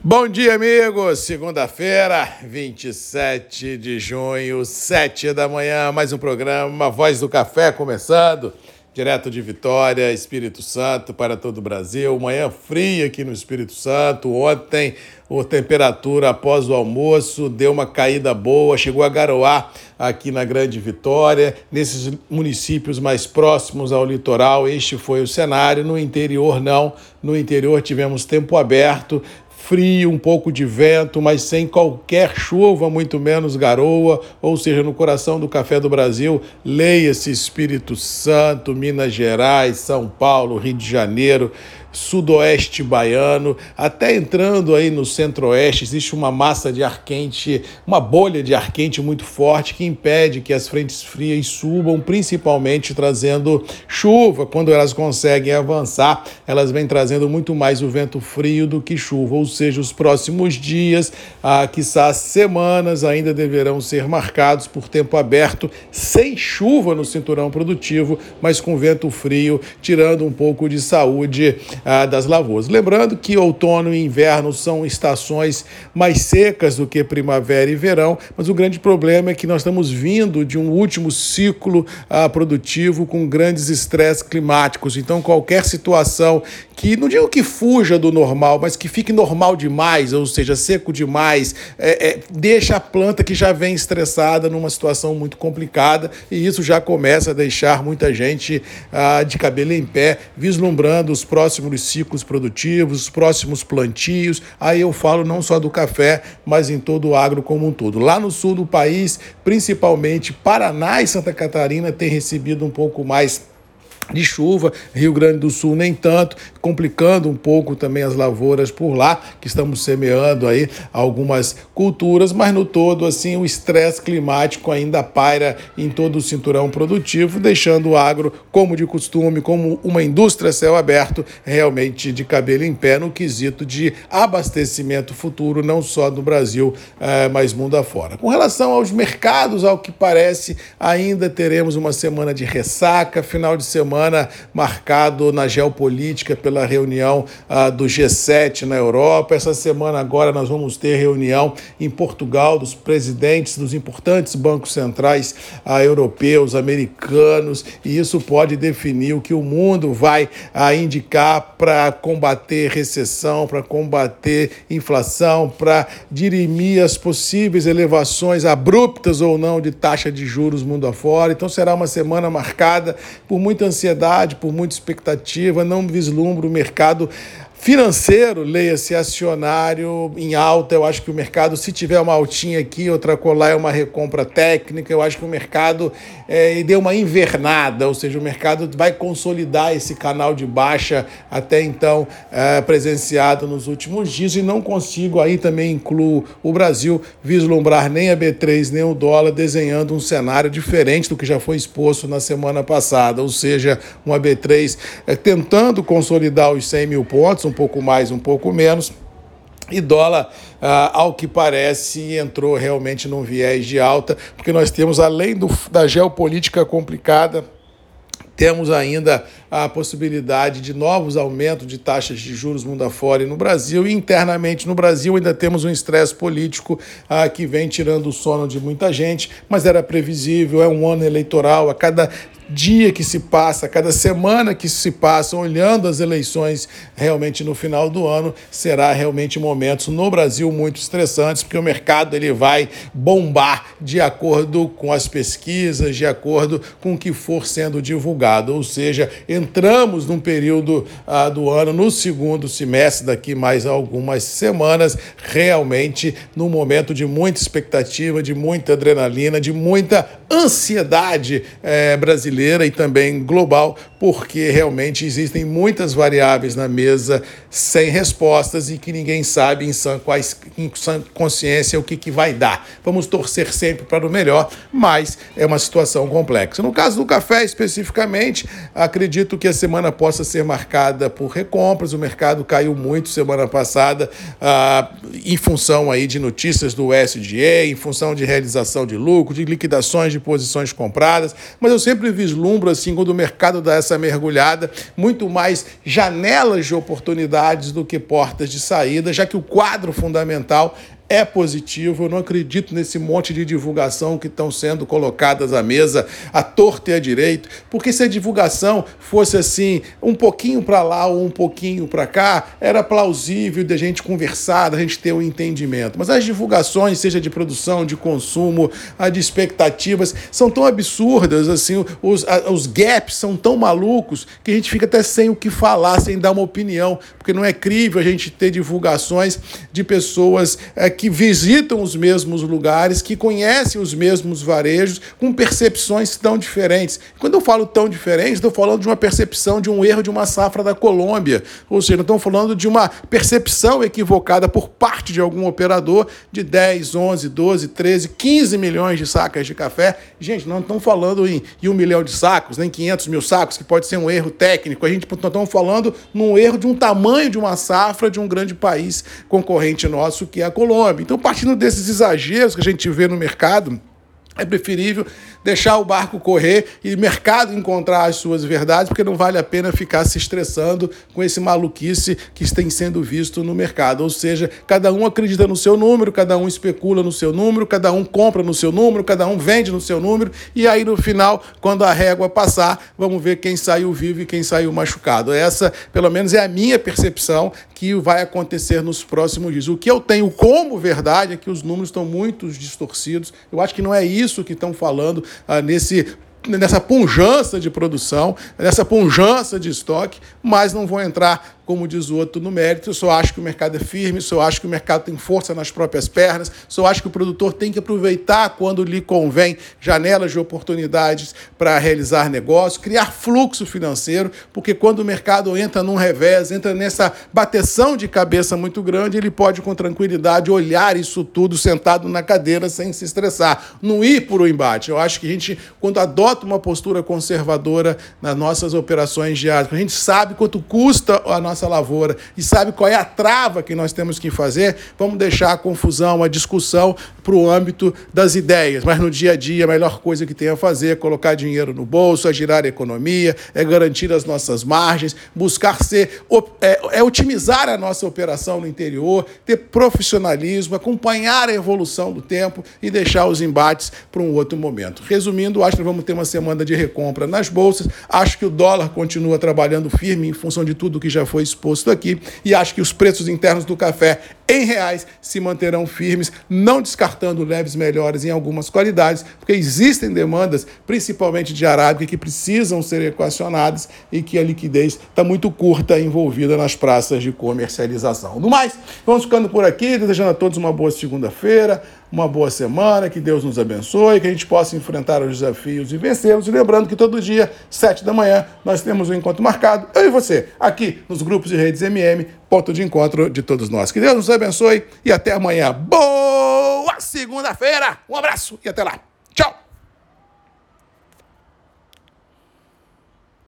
Bom dia, amigos! Segunda-feira, 27 de junho, 7 da manhã, mais um programa Voz do Café começando, direto de Vitória, Espírito Santo, para todo o Brasil. Manhã fria aqui no Espírito Santo. Ontem, a temperatura após o almoço deu uma caída boa, chegou a garoar aqui na Grande Vitória. Nesses municípios mais próximos ao litoral, este foi o cenário. No interior, não. No interior tivemos tempo aberto, frio, um pouco de vento, mas sem qualquer chuva, muito menos garoa, ou seja, no coração do café do Brasil, leia-se Espírito Santo, Minas Gerais, São Paulo, Rio de Janeiro, sudoeste baiano, até entrando aí no centro-oeste, existe uma massa de ar quente, uma bolha de ar quente muito forte que impede que as frentes frias subam, principalmente trazendo chuva. Quando elas conseguem avançar, elas vêm trazendo muito mais o vento frio do que chuva, ou seja, os próximos dias, ah, quiçá semanas, ainda deverão ser marcados por tempo aberto, sem chuva no cinturão produtivo, mas com vento frio, tirando um pouco de saúde ah, das lavouras. Lembrando que outono e inverno são estações mais secas do que primavera e verão, mas o grande problema é que nós estamos vindo de um último ciclo ah, produtivo com grandes estresses climáticos. Então, qualquer situação que, não digo que fuja do normal, mas que fique normal demais, ou seja, seco demais, é, é, deixa a planta que já vem estressada numa situação muito complicada e isso já começa a deixar muita gente ah, de cabelo em pé, vislumbrando os próximos próximos ciclos produtivos, os próximos plantios. Aí eu falo não só do café, mas em todo o agro como um todo. Lá no sul do país, principalmente Paraná e Santa Catarina, têm recebido um pouco mais de chuva, Rio Grande do Sul nem tanto, complicando um pouco também as lavouras por lá, que estamos semeando aí algumas culturas, mas no todo assim o estresse climático ainda paira em todo o cinturão produtivo, deixando o agro como de costume, como uma indústria céu aberto, realmente de cabelo em pé no quesito de abastecimento futuro, não só no Brasil, eh, mas mundo afora. Com relação aos mercados, ao que parece, ainda teremos uma semana de ressaca, final de semana semana marcado na geopolítica pela reunião ah, do G7 na Europa. Essa semana agora nós vamos ter reunião em Portugal dos presidentes dos importantes bancos centrais ah, europeus, americanos, e isso pode definir o que o mundo vai ah, indicar para combater recessão, para combater inflação, para dirimir as possíveis elevações abruptas ou não de taxa de juros mundo afora. Então será uma semana marcada por muita ansiedade por muita expectativa, não vislumbra o mercado Financeiro, leia-se acionário em alta. Eu acho que o mercado, se tiver uma altinha aqui, outra colar é uma recompra técnica. Eu acho que o mercado é, deu uma invernada, ou seja, o mercado vai consolidar esse canal de baixa até então é, presenciado nos últimos dias e não consigo aí também incluo o Brasil vislumbrar nem a B3 nem o dólar desenhando um cenário diferente do que já foi exposto na semana passada, ou seja, uma B3 é, tentando consolidar os 100 mil pontos um pouco mais, um pouco menos. E dólar, ah, ao que parece, entrou realmente num viés de alta, porque nós temos, além do, da geopolítica complicada, temos ainda a possibilidade de novos aumentos de taxas de juros mundo afora e no Brasil. E internamente no Brasil ainda temos um estresse político ah, que vem tirando o sono de muita gente, mas era previsível, é um ano eleitoral, a cada dia que se passa, cada semana que se passa, olhando as eleições realmente no final do ano, será realmente momentos no Brasil muito estressantes, porque o mercado ele vai bombar de acordo com as pesquisas, de acordo com o que for sendo divulgado. Ou seja, entramos num período ah, do ano, no segundo semestre, daqui mais algumas semanas, realmente num momento de muita expectativa, de muita adrenalina, de muita ansiedade eh, brasileira brasileira e também global, porque realmente existem muitas variáveis na mesa sem respostas e que ninguém sabe em sã, quais, em sã consciência o que, que vai dar. Vamos torcer sempre para o melhor, mas é uma situação complexa. No caso do café especificamente, acredito que a semana possa ser marcada por recompras. O mercado caiu muito semana passada ah, em função aí de notícias do SDA, em função de realização de lucro, de liquidações de posições compradas, mas eu sempre vi vislumbro assim quando o mercado dá essa essa mergulhada, muito mais janelas de oportunidades do que portas de saída, já que o quadro fundamental é positivo. Eu não acredito nesse monte de divulgação que estão sendo colocadas à mesa, à torta e à direito, porque se a divulgação fosse assim, um pouquinho para lá ou um pouquinho para cá, era plausível de a gente conversar, da gente ter um entendimento. Mas as divulgações, seja de produção, de consumo, de expectativas, são tão absurdas, assim, os, os gaps são tão malucos que a gente fica até sem o que falar, sem dar uma opinião, porque não é crível a gente ter divulgações de pessoas é, que visitam os mesmos lugares, que conhecem os mesmos varejos, com percepções tão diferentes. Quando eu falo tão diferente, estou falando de uma percepção de um erro de uma safra da Colômbia, ou seja, estou falando de uma percepção equivocada por parte de algum operador de 10, 11, 12, 13, 15 milhões de sacas de café. Gente, não estamos falando em, em um milhão de sacos, nem 500 mil sacos, que pode ser um erro técnico. A gente estamos falando num erro de um tamanho de uma safra de um grande país concorrente nosso, que é a Colômbia. Então, partindo desses exageros que a gente vê no mercado, é preferível deixar o barco correr e o mercado encontrar as suas verdades, porque não vale a pena ficar se estressando com esse maluquice que tem sendo visto no mercado. Ou seja, cada um acredita no seu número, cada um especula no seu número, cada um compra no seu número, cada um vende no seu número, e aí no final, quando a régua passar, vamos ver quem saiu vivo e quem saiu machucado. Essa, pelo menos, é a minha percepção que vai acontecer nos próximos dias. O que eu tenho como verdade é que os números estão muito distorcidos. Eu acho que não é isso que estão falando ah, nesse nessa punjança de produção, nessa punjança de estoque, mas não vou entrar como diz o outro, no mérito. Eu só acho que o mercado é firme, só acho que o mercado tem força nas próprias pernas, só acho que o produtor tem que aproveitar quando lhe convém janelas de oportunidades para realizar negócio, criar fluxo financeiro, porque quando o mercado entra num revés, entra nessa bateção de cabeça muito grande, ele pode com tranquilidade olhar isso tudo sentado na cadeira sem se estressar, não ir por o um embate. Eu acho que a gente, quando adota uma postura conservadora nas nossas operações diárias, a gente sabe quanto custa a nossa nossa lavoura e sabe qual é a trava que nós temos que fazer, vamos deixar a confusão, a discussão para o âmbito das ideias. Mas no dia a dia, a melhor coisa que tem a fazer é colocar dinheiro no bolso, é girar a economia, é garantir as nossas margens, buscar ser, é, é otimizar a nossa operação no interior, ter profissionalismo, acompanhar a evolução do tempo e deixar os embates para um outro momento. Resumindo, acho que vamos ter uma semana de recompra nas bolsas. Acho que o dólar continua trabalhando firme em função de tudo que já foi exposto aqui e acho que os preços internos do café em reais se manterão firmes, não descartando leves melhores em algumas qualidades, porque existem demandas, principalmente de arábica, que precisam ser equacionadas e que a liquidez está muito curta envolvida nas praças de comercialização. No mais, vamos ficando por aqui, desejando a todos uma boa segunda-feira, uma boa semana, que Deus nos abençoe, que a gente possa enfrentar os desafios e vencê-los. E lembrando que todo dia, sete da manhã, nós temos um encontro marcado, eu e você, aqui nos grupos de redes MM, ponto de encontro de todos nós. Que Deus nos abençoe e até amanhã. Boa segunda-feira! Um abraço e até lá.